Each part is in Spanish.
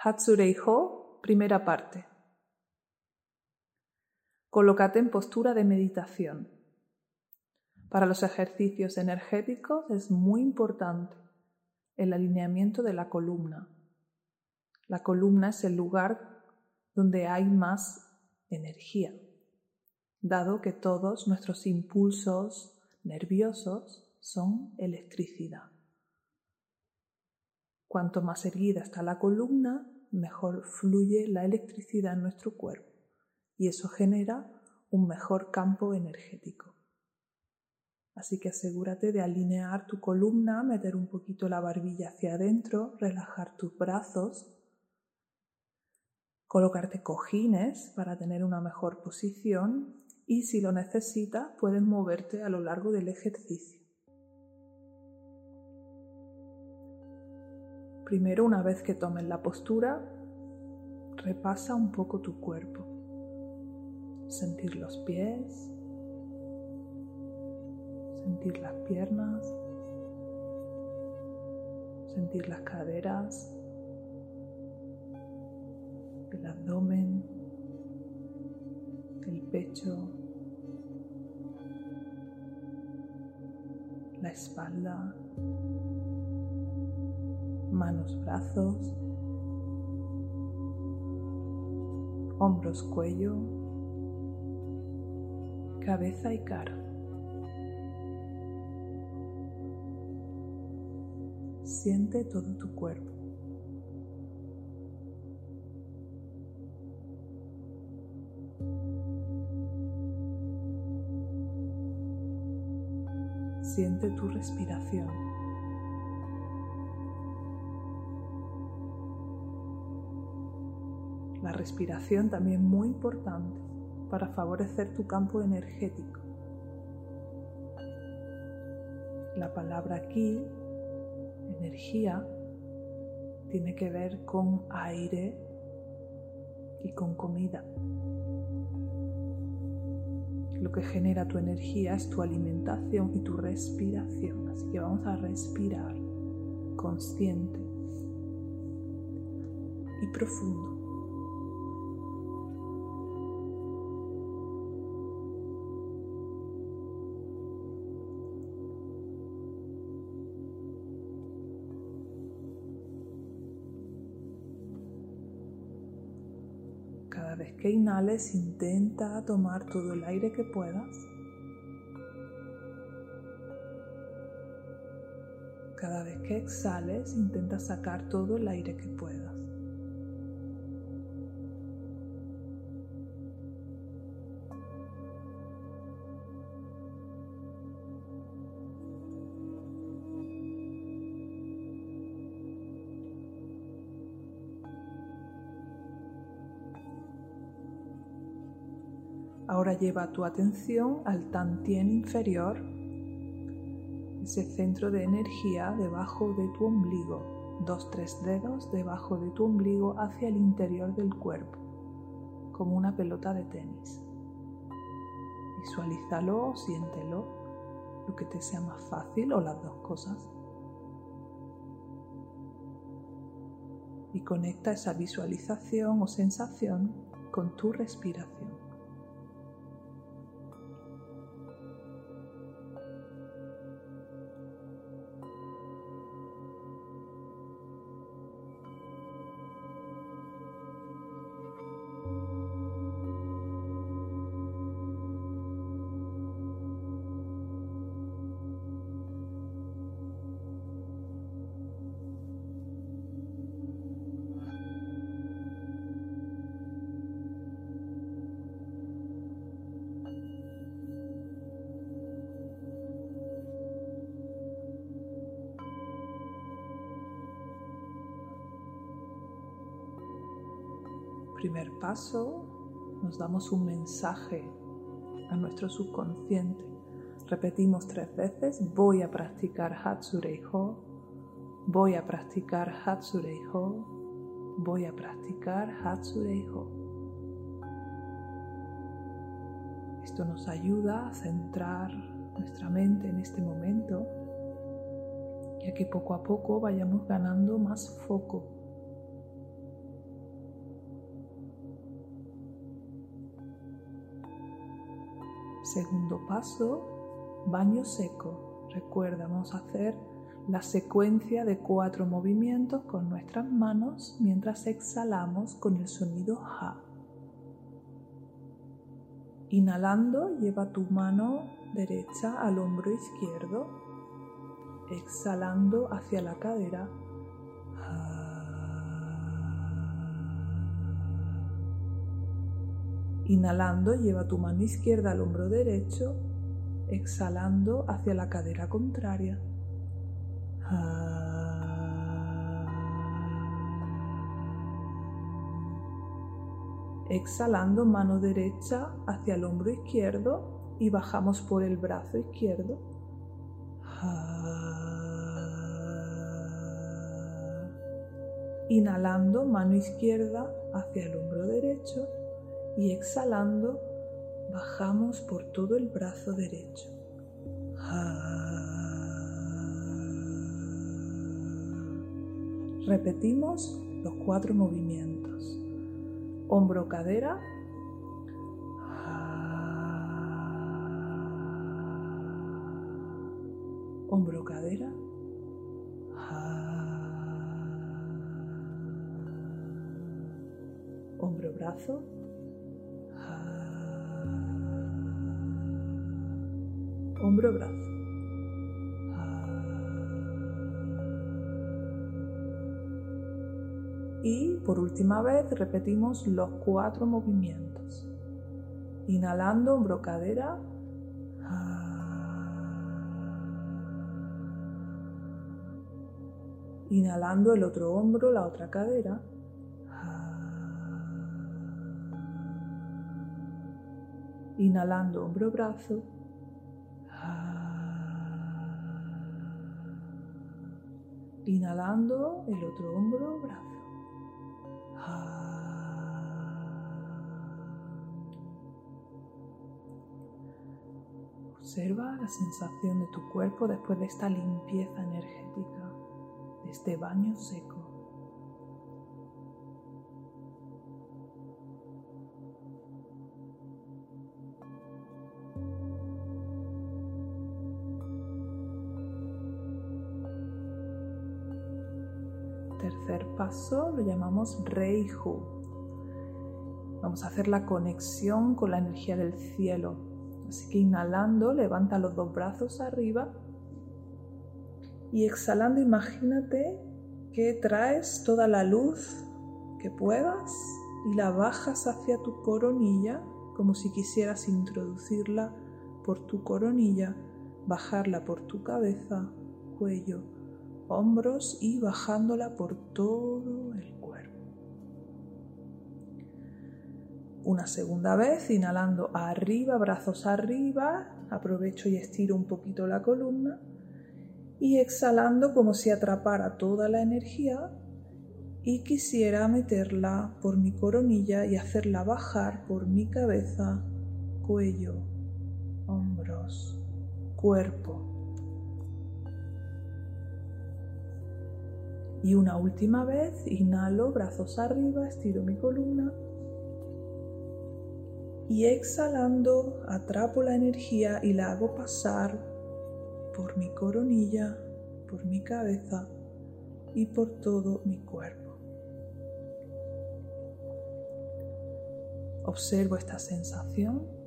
Hatsurei-ho, primera parte. Colócate en postura de meditación. Para los ejercicios energéticos es muy importante el alineamiento de la columna. La columna es el lugar donde hay más energía, dado que todos nuestros impulsos nerviosos son electricidad. Cuanto más erguida está la columna, mejor fluye la electricidad en nuestro cuerpo y eso genera un mejor campo energético. Así que asegúrate de alinear tu columna, meter un poquito la barbilla hacia adentro, relajar tus brazos, colocarte cojines para tener una mejor posición y si lo necesitas puedes moverte a lo largo del ejercicio. Primero, una vez que tomes la postura, repasa un poco tu cuerpo. Sentir los pies, sentir las piernas, sentir las caderas, el abdomen, el pecho, la espalda manos, brazos, hombros, cuello, cabeza y cara. Siente todo tu cuerpo. Siente tu respiración. La respiración también muy importante para favorecer tu campo energético. La palabra aquí, energía, tiene que ver con aire y con comida. Lo que genera tu energía es tu alimentación y tu respiración. Así que vamos a respirar consciente y profundo. Vez que inhales, intenta tomar todo el aire que puedas. Cada vez que exhales, intenta sacar todo el aire que puedas. Ahora lleva tu atención al tantien inferior, ese centro de energía debajo de tu ombligo, dos, tres dedos debajo de tu ombligo hacia el interior del cuerpo, como una pelota de tenis. Visualízalo o siéntelo, lo que te sea más fácil o las dos cosas. Y conecta esa visualización o sensación con tu respiración. Primer paso, nos damos un mensaje a nuestro subconsciente. Repetimos tres veces, voy a practicar Hatsurei-ho, voy a practicar Hatsurei-ho, voy a practicar Hatsurei-ho. Esto nos ayuda a centrar nuestra mente en este momento y a que poco a poco vayamos ganando más foco Segundo paso, baño seco. Recuerda, vamos a hacer la secuencia de cuatro movimientos con nuestras manos mientras exhalamos con el sonido ha. Inhalando, lleva tu mano derecha al hombro izquierdo. Exhalando hacia la cadera. Inhalando, lleva tu mano izquierda al hombro derecho. Exhalando hacia la cadera contraria. Exhalando mano derecha hacia el hombro izquierdo y bajamos por el brazo izquierdo. Inhalando mano izquierda hacia el hombro derecho y exhalando bajamos por todo el brazo derecho. Repetimos los cuatro movimientos. Hombro, cadera. Hombro, cadera. Hombro, brazo. Hombro, brazo. Y por última vez repetimos los cuatro movimientos. Inhalando, hombro, cadera. Inhalando el otro hombro, la otra cadera. Inhalando hombro, brazo. Inhalando el otro hombro, brazo. Observa la sensación de tu cuerpo después de esta limpieza energética, de este baño seco. Lo llamamos Reihu. Vamos a hacer la conexión con la energía del cielo, Así que inhalando, levanta los dos brazos arriba y exhalando, imagínate que traes toda la luz que puedas y la bajas hacia tu coronilla como si quisieras introducirla por tu coronilla, bajarla por tu cabeza, cuello, hombros y bajándola por todo el Una segunda vez, inhalando arriba, brazos arriba, aprovecho y estiro un poquito la columna y exhalando como si atrapara toda la energía y quisiera meterla por mi coronilla y hacerla bajar por mi cabeza, cuello, hombros, cuerpo. Y una última vez, inhalo, brazos arriba, estiro mi columna y exhalando atrapo la energía y la hago pasar por mi coronilla, por mi cabeza y por todo mi cuerpo. Observo esta sensación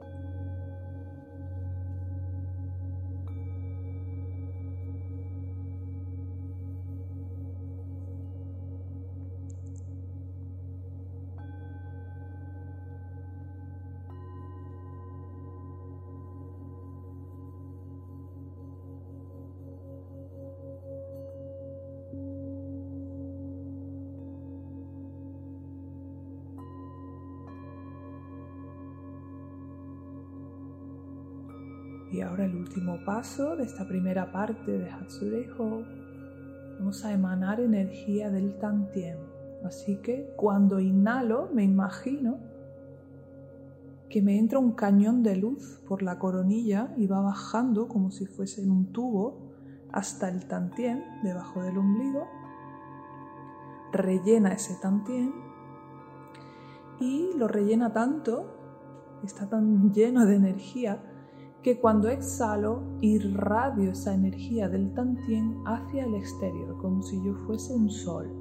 Y ahora el último paso de esta primera parte de Hatsureho. Vamos a emanar energía del Tantien. Así que cuando inhalo me imagino que me entra un cañón de luz por la coronilla y va bajando como si fuese en un tubo hasta el Tantien debajo del ombligo. Rellena ese Tantien y lo rellena tanto, está tan lleno de energía que cuando exhalo irradio esa energía del tantien hacia el exterior, como si yo fuese un sol.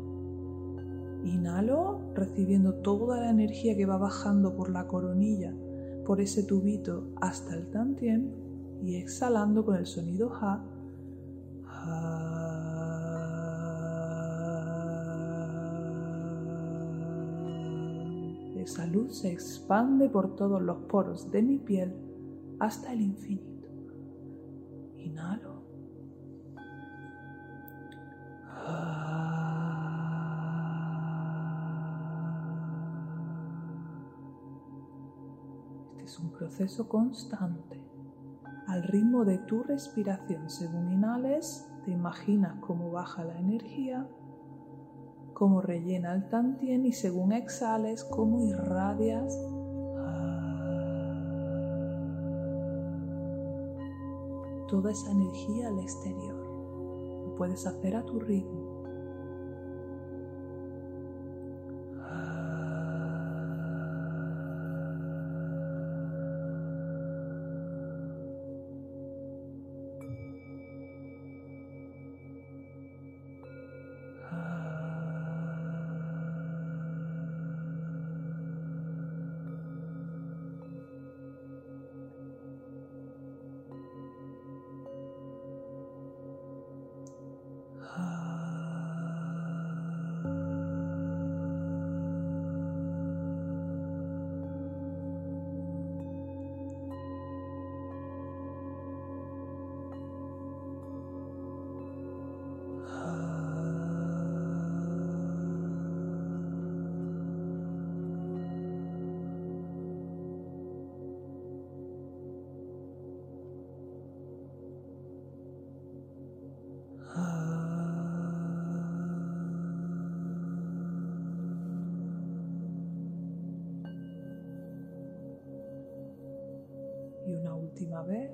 Inhalo recibiendo toda la energía que va bajando por la coronilla, por ese tubito hasta el tantien y exhalando con el sonido ha. Esa luz se expande por todos los poros de mi piel hasta el infinito. Inhalo. Este es un proceso constante. Al ritmo de tu respiración, según inhales, te imaginas cómo baja la energía, cómo rellena el tantien y según exhales, cómo irradias toda esa energía al exterior. Lo puedes hacer a tu ritmo. Vez.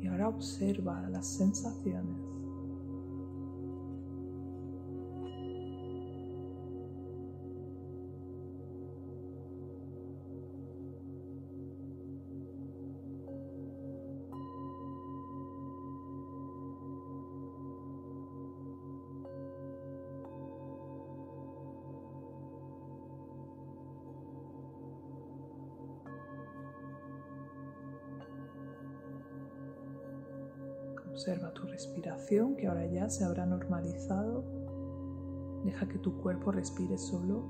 Y ahora observa las sensaciones. Observa tu respiración que ahora ya se habrá normalizado. Deja que tu cuerpo respire solo.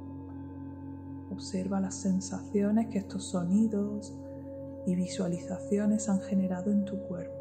Observa las sensaciones que estos sonidos y visualizaciones han generado en tu cuerpo.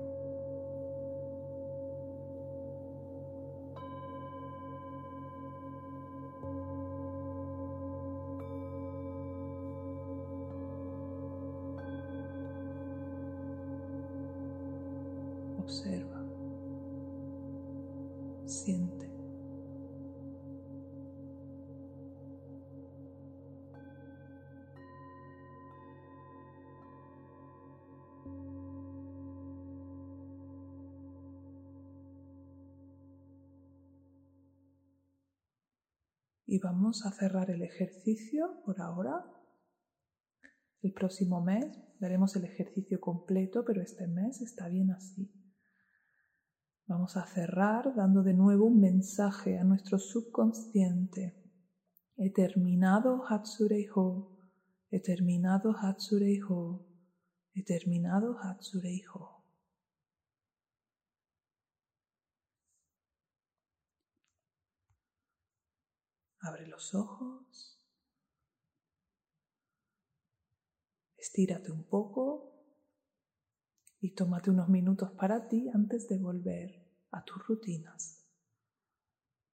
Y vamos a cerrar el ejercicio por ahora. El próximo mes veremos el ejercicio completo, pero este mes está bien así. Vamos a cerrar dando de nuevo un mensaje a nuestro subconsciente. He terminado Hatsureiho. He terminado Hatsureiho. He terminado Hatsureiho. Abre los ojos. Estírate un poco y tómate unos minutos para ti antes de volver a tus rutinas.